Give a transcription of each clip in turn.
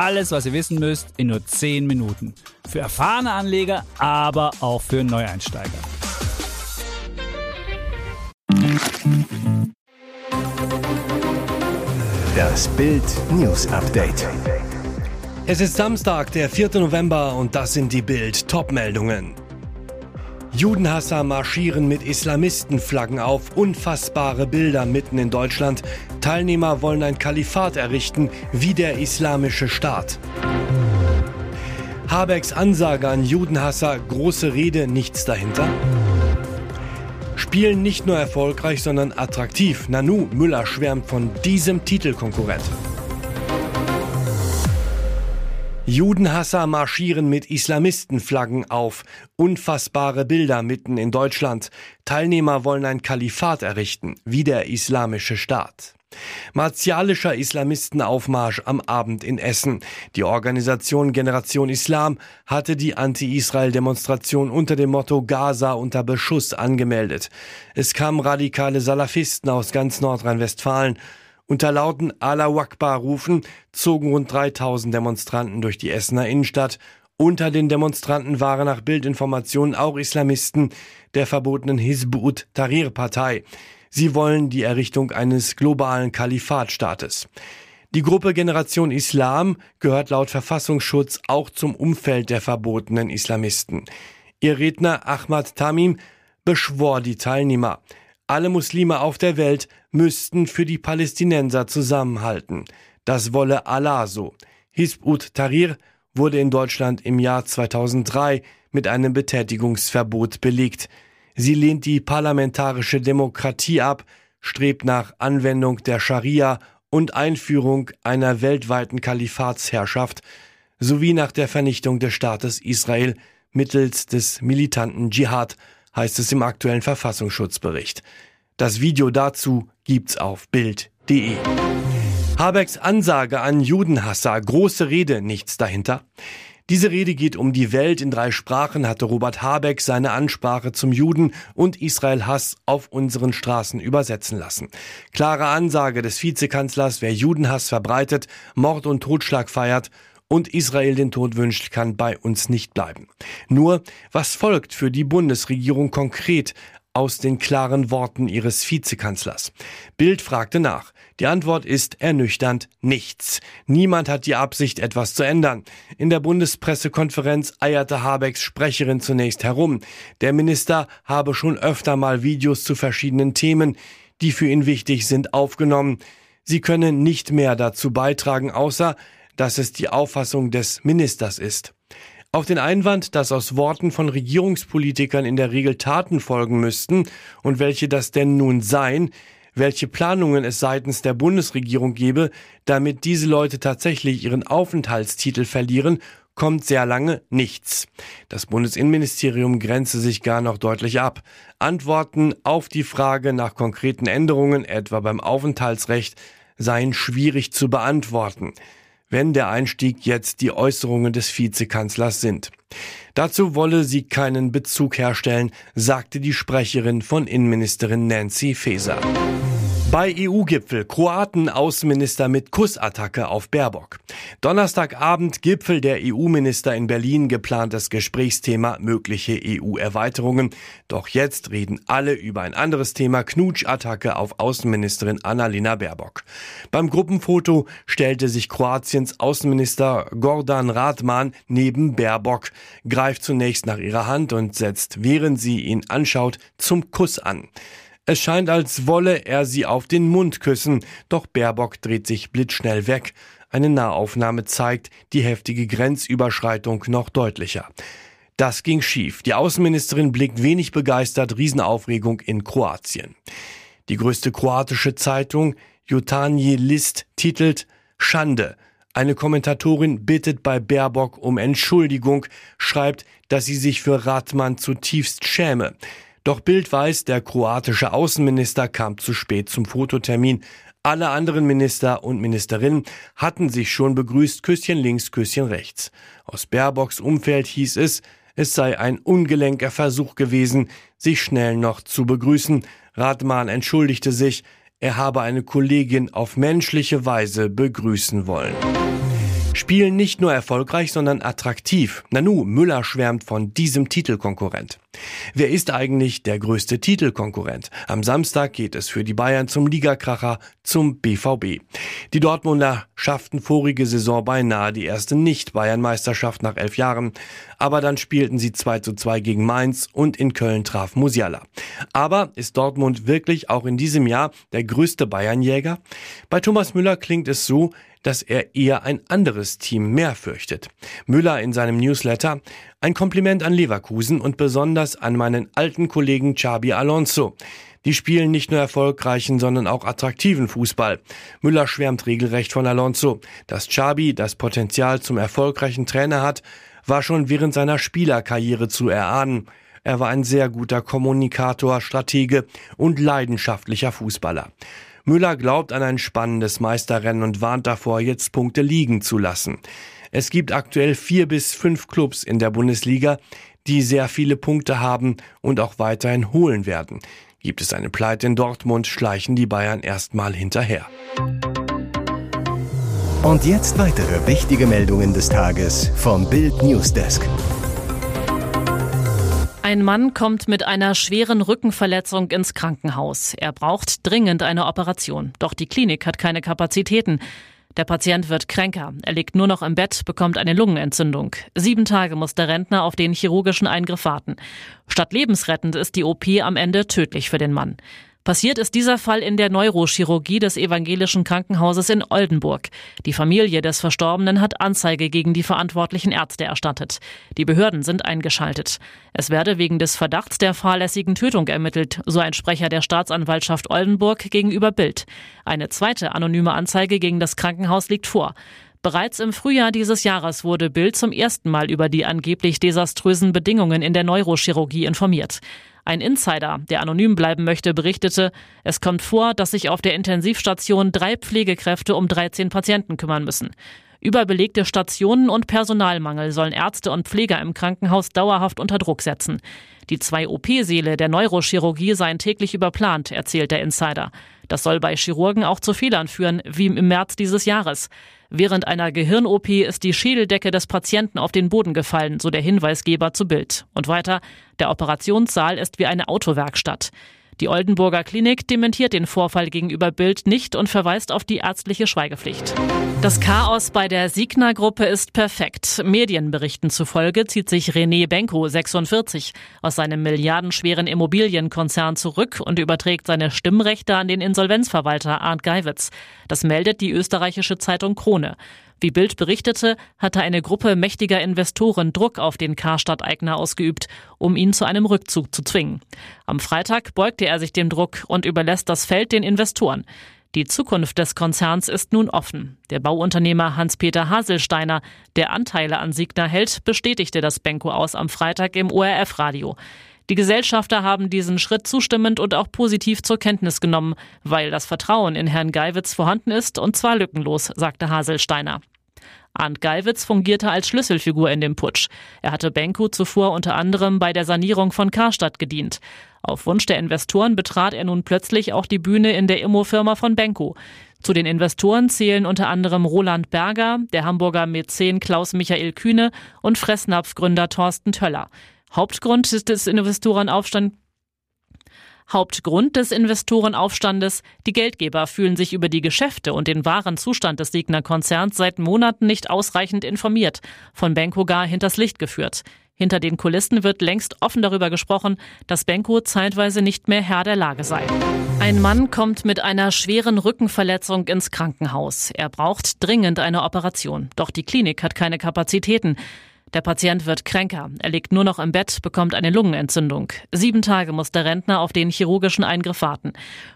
Alles, was ihr wissen müsst, in nur 10 Minuten. Für erfahrene Anleger, aber auch für Neueinsteiger. Das Bild News Update. Es ist Samstag, der 4. November und das sind die Bild Topmeldungen. Judenhasser marschieren mit Islamistenflaggen auf, unfassbare Bilder mitten in Deutschland. Teilnehmer wollen ein Kalifat errichten, wie der islamische Staat. Habecks Ansage an Judenhasser, große Rede, nichts dahinter. Spielen nicht nur erfolgreich, sondern attraktiv. Nanu Müller schwärmt von diesem Titelkonkurrent. Judenhasser marschieren mit Islamistenflaggen auf. Unfassbare Bilder mitten in Deutschland. Teilnehmer wollen ein Kalifat errichten, wie der islamische Staat. Martialischer Islamistenaufmarsch am Abend in Essen. Die Organisation Generation Islam hatte die Anti-Israel-Demonstration unter dem Motto Gaza unter Beschuss angemeldet. Es kamen radikale Salafisten aus ganz Nordrhein-Westfalen unter lauten Allah Akbar rufen zogen rund 3000 Demonstranten durch die Essener Innenstadt. Unter den Demonstranten waren nach Bildinformationen auch Islamisten der verbotenen Hizbut Tahrir Partei. Sie wollen die Errichtung eines globalen Kalifatstaates. Die Gruppe Generation Islam gehört laut Verfassungsschutz auch zum Umfeld der verbotenen Islamisten. Ihr Redner Ahmad Tamim beschwor die Teilnehmer. Alle Muslime auf der Welt müssten für die Palästinenser zusammenhalten. Das wolle Allah so. Hizb ut-Tahrir wurde in Deutschland im Jahr 2003 mit einem Betätigungsverbot belegt. Sie lehnt die parlamentarische Demokratie ab, strebt nach Anwendung der Scharia und Einführung einer weltweiten Kalifatsherrschaft sowie nach der Vernichtung des Staates Israel mittels des militanten Dschihad heißt es im aktuellen Verfassungsschutzbericht. Das Video dazu gibt's auf Bild.de. Habecks Ansage an Judenhasser, große Rede, nichts dahinter. Diese Rede geht um die Welt. In drei Sprachen hatte Robert Habeck seine Ansprache zum Juden und Israel Hass auf unseren Straßen übersetzen lassen. Klare Ansage des Vizekanzlers, wer Judenhass verbreitet, Mord und Totschlag feiert und Israel den Tod wünscht, kann bei uns nicht bleiben. Nur, was folgt für die Bundesregierung konkret aus den klaren Worten ihres Vizekanzlers? Bild fragte nach. Die Antwort ist ernüchternd nichts. Niemand hat die Absicht, etwas zu ändern. In der Bundespressekonferenz eierte Habecks Sprecherin zunächst herum. Der Minister habe schon öfter mal Videos zu verschiedenen Themen, die für ihn wichtig sind, aufgenommen. Sie können nicht mehr dazu beitragen, außer dass es die Auffassung des Ministers ist. Auf den Einwand, dass aus Worten von Regierungspolitikern in der Regel Taten folgen müssten und welche das denn nun seien, welche Planungen es seitens der Bundesregierung gebe, damit diese Leute tatsächlich ihren Aufenthaltstitel verlieren, kommt sehr lange nichts. Das Bundesinnenministerium grenze sich gar noch deutlich ab. Antworten auf die Frage nach konkreten Änderungen, etwa beim Aufenthaltsrecht, seien schwierig zu beantworten wenn der Einstieg jetzt die Äußerungen des Vizekanzlers sind. Dazu wolle sie keinen Bezug herstellen, sagte die Sprecherin von Innenministerin Nancy Faeser. Bei EU-Gipfel Kroaten Außenminister mit Kussattacke auf Baerbock. Donnerstagabend Gipfel der EU-Minister in Berlin geplantes Gesprächsthema mögliche EU-Erweiterungen. Doch jetzt reden alle über ein anderes Thema Knutschattacke auf Außenministerin Annalena Baerbock. Beim Gruppenfoto stellte sich Kroatiens Außenminister Gordan Radman neben Baerbock, greift zunächst nach ihrer Hand und setzt, während sie ihn anschaut, zum Kuss an. Es scheint, als wolle er sie auf den Mund küssen, doch Baerbock dreht sich blitzschnell weg. Eine Nahaufnahme zeigt die heftige Grenzüberschreitung noch deutlicher. Das ging schief. Die Außenministerin blickt wenig begeistert, Riesenaufregung in Kroatien. Die größte kroatische Zeitung, Jutanji List, titelt Schande. Eine Kommentatorin bittet bei Baerbock um Entschuldigung, schreibt, dass sie sich für Radmann zutiefst schäme. Doch Bild weiß, der kroatische Außenminister kam zu spät zum Fototermin. Alle anderen Minister und Ministerinnen hatten sich schon begrüßt, Küsschen links, Küsschen rechts. Aus Baerbocks Umfeld hieß es, es sei ein ungelenker Versuch gewesen, sich schnell noch zu begrüßen. Radmann entschuldigte sich, er habe eine Kollegin auf menschliche Weise begrüßen wollen. Spielen nicht nur erfolgreich, sondern attraktiv. Nanu, Müller schwärmt von diesem Titelkonkurrent. Wer ist eigentlich der größte Titelkonkurrent? Am Samstag geht es für die Bayern zum Ligakracher, zum BVB. Die Dortmunder schafften vorige Saison beinahe die erste Nicht-Bayern-Meisterschaft nach elf Jahren. Aber dann spielten sie 2 zu 2 gegen Mainz und in Köln traf Musiala. Aber ist Dortmund wirklich auch in diesem Jahr der größte Bayernjäger? Bei Thomas Müller klingt es so, dass er eher ein anderes Team mehr fürchtet. Müller in seinem Newsletter ein Kompliment an Leverkusen und besonders an meinen alten Kollegen Xabi Alonso. Die spielen nicht nur erfolgreichen, sondern auch attraktiven Fußball. Müller schwärmt regelrecht von Alonso. Dass Xabi das Potenzial zum erfolgreichen Trainer hat, war schon während seiner Spielerkarriere zu erahnen. Er war ein sehr guter Kommunikator, Stratege und leidenschaftlicher Fußballer. Müller glaubt an ein spannendes Meisterrennen und warnt davor, jetzt Punkte liegen zu lassen. Es gibt aktuell vier bis fünf Clubs in der Bundesliga, die sehr viele Punkte haben und auch weiterhin holen werden. Gibt es eine Pleite in Dortmund, schleichen die Bayern erstmal hinterher. Und jetzt weitere wichtige Meldungen des Tages vom Bild Newsdesk. Ein Mann kommt mit einer schweren Rückenverletzung ins Krankenhaus. Er braucht dringend eine Operation. Doch die Klinik hat keine Kapazitäten. Der Patient wird kränker. Er liegt nur noch im Bett, bekommt eine Lungenentzündung. Sieben Tage muss der Rentner auf den chirurgischen Eingriff warten. Statt lebensrettend ist die OP am Ende tödlich für den Mann. Passiert ist dieser Fall in der Neurochirurgie des evangelischen Krankenhauses in Oldenburg. Die Familie des Verstorbenen hat Anzeige gegen die verantwortlichen Ärzte erstattet. Die Behörden sind eingeschaltet. Es werde wegen des Verdachts der fahrlässigen Tötung ermittelt, so ein Sprecher der Staatsanwaltschaft Oldenburg gegenüber Bild. Eine zweite anonyme Anzeige gegen das Krankenhaus liegt vor. Bereits im Frühjahr dieses Jahres wurde Bild zum ersten Mal über die angeblich desaströsen Bedingungen in der Neurochirurgie informiert. Ein Insider, der anonym bleiben möchte, berichtete, es kommt vor, dass sich auf der Intensivstation drei Pflegekräfte um 13 Patienten kümmern müssen. Überbelegte Stationen und Personalmangel sollen Ärzte und Pfleger im Krankenhaus dauerhaft unter Druck setzen. Die zwei OP-Säle der Neurochirurgie seien täglich überplant, erzählt der Insider. Das soll bei Chirurgen auch zu Fehlern führen, wie im März dieses Jahres. Während einer Gehirn-OP ist die Schädeldecke des Patienten auf den Boden gefallen, so der Hinweisgeber zu Bild. Und weiter, der Operationssaal ist wie eine Autowerkstatt. Die Oldenburger Klinik dementiert den Vorfall gegenüber Bild nicht und verweist auf die ärztliche Schweigepflicht. Das Chaos bei der Signa-Gruppe ist perfekt. Medienberichten zufolge zieht sich René Benko, 46, aus seinem milliardenschweren Immobilienkonzern zurück und überträgt seine Stimmrechte an den Insolvenzverwalter Arndt Geiwitz. Das meldet die österreichische Zeitung Krone. Wie Bild berichtete, hatte eine Gruppe mächtiger Investoren Druck auf den Karstadt-Eigner ausgeübt, um ihn zu einem Rückzug zu zwingen. Am Freitag beugte er sich dem Druck und überlässt das Feld den Investoren. Die Zukunft des Konzerns ist nun offen. Der Bauunternehmer Hans-Peter Haselsteiner, der Anteile an Signa hält, bestätigte das Benko aus am Freitag im ORF-Radio. Die Gesellschafter haben diesen Schritt zustimmend und auch positiv zur Kenntnis genommen, weil das Vertrauen in Herrn Geiwitz vorhanden ist und zwar lückenlos, sagte Haselsteiner. Arndt Geiwitz fungierte als Schlüsselfigur in dem Putsch. Er hatte Benko zuvor unter anderem bei der Sanierung von Karstadt gedient. Auf Wunsch der Investoren betrat er nun plötzlich auch die Bühne in der Immofirma von Benko. Zu den Investoren zählen unter anderem Roland Berger, der Hamburger Mäzen Klaus Michael Kühne und Fressnapf-Gründer Thorsten Töller. Hauptgrund des Investorenaufstands Hauptgrund des Investorenaufstandes, die Geldgeber fühlen sich über die Geschäfte und den wahren Zustand des Signa-Konzerns seit Monaten nicht ausreichend informiert, von Benko gar hinters Licht geführt. Hinter den Kulissen wird längst offen darüber gesprochen, dass Benko zeitweise nicht mehr Herr der Lage sei. Ein Mann kommt mit einer schweren Rückenverletzung ins Krankenhaus. Er braucht dringend eine Operation. Doch die Klinik hat keine Kapazitäten. Der Patient wird kränker. Er liegt nur noch im Bett, bekommt eine Lungenentzündung. Sieben Tage muss der Rentner auf den chirurgischen Eingriff warten.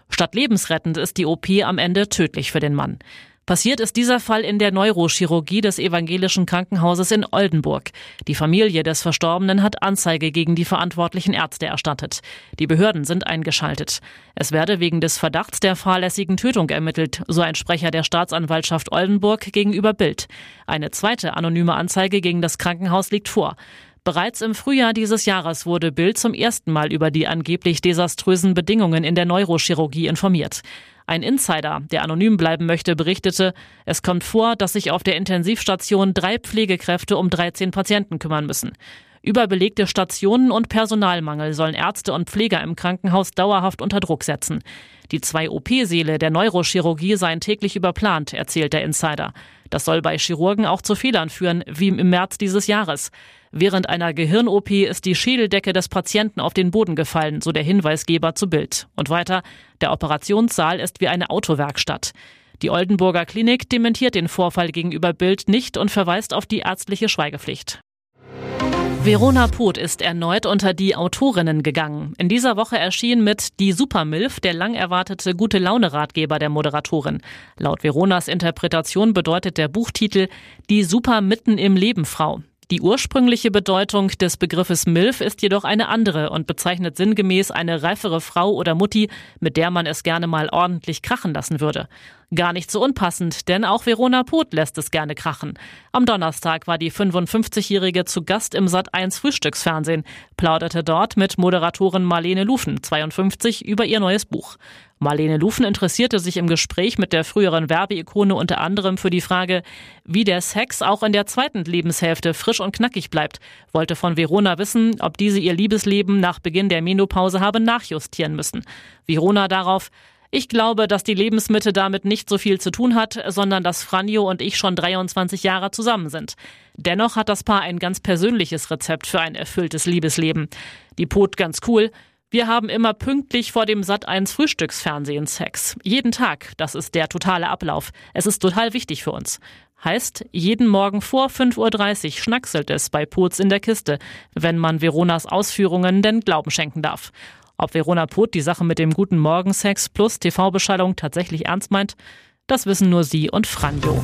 Statt lebensrettend ist die OP am Ende tödlich für den Mann. Passiert ist dieser Fall in der Neurochirurgie des evangelischen Krankenhauses in Oldenburg. Die Familie des Verstorbenen hat Anzeige gegen die verantwortlichen Ärzte erstattet. Die Behörden sind eingeschaltet. Es werde wegen des Verdachts der fahrlässigen Tötung ermittelt, so ein Sprecher der Staatsanwaltschaft Oldenburg gegenüber Bild. Eine zweite anonyme Anzeige gegen das Krankenhaus liegt vor. Bereits im Frühjahr dieses Jahres wurde Bild zum ersten Mal über die angeblich desaströsen Bedingungen in der Neurochirurgie informiert. Ein Insider, der anonym bleiben möchte, berichtete, es kommt vor, dass sich auf der Intensivstation drei Pflegekräfte um 13 Patienten kümmern müssen. Überbelegte Stationen und Personalmangel sollen Ärzte und Pfleger im Krankenhaus dauerhaft unter Druck setzen. Die zwei OP-Säle der Neurochirurgie seien täglich überplant, erzählt der Insider. Das soll bei Chirurgen auch zu Fehlern führen, wie im März dieses Jahres. Während einer Gehirn-OP ist die Schädeldecke des Patienten auf den Boden gefallen, so der Hinweisgeber zu Bild. Und weiter, der Operationssaal ist wie eine Autowerkstatt. Die Oldenburger Klinik dementiert den Vorfall gegenüber Bild nicht und verweist auf die ärztliche Schweigepflicht. Verona Poth ist erneut unter die Autorinnen gegangen. In dieser Woche erschien mit Die Supermilf der lang erwartete gute Laune Ratgeber der Moderatorin. Laut Veronas Interpretation bedeutet der Buchtitel Die Super mitten im Leben Frau. Die ursprüngliche Bedeutung des Begriffes MILF ist jedoch eine andere und bezeichnet sinngemäß eine reifere Frau oder Mutti, mit der man es gerne mal ordentlich krachen lassen würde. Gar nicht so unpassend, denn auch Verona Poth lässt es gerne krachen. Am Donnerstag war die 55-Jährige zu Gast im Sat1 Frühstücksfernsehen, plauderte dort mit Moderatorin Marlene Lufen, 52, über ihr neues Buch. Marlene Lufen interessierte sich im Gespräch mit der früheren Werbeikone unter anderem für die Frage, wie der Sex auch in der zweiten Lebenshälfte frisch und knackig bleibt, wollte von Verona wissen, ob diese ihr Liebesleben nach Beginn der Menopause habe nachjustieren müssen. Verona darauf, ich glaube, dass die Lebensmitte damit nicht so viel zu tun hat, sondern dass Franjo und ich schon 23 Jahre zusammen sind. Dennoch hat das Paar ein ganz persönliches Rezept für ein erfülltes Liebesleben. Die Pot ganz cool. Wir haben immer pünktlich vor dem Sat 1 Frühstücksfernsehen Sex. Jeden Tag. Das ist der totale Ablauf. Es ist total wichtig für uns. Heißt, jeden Morgen vor 5.30 Uhr schnackselt es bei Putz in der Kiste, wenn man Veronas Ausführungen denn Glauben schenken darf. Ob Verona Poth die Sache mit dem guten Morgensex plus TV-Beschallung tatsächlich ernst meint, das wissen nur sie und Franjo.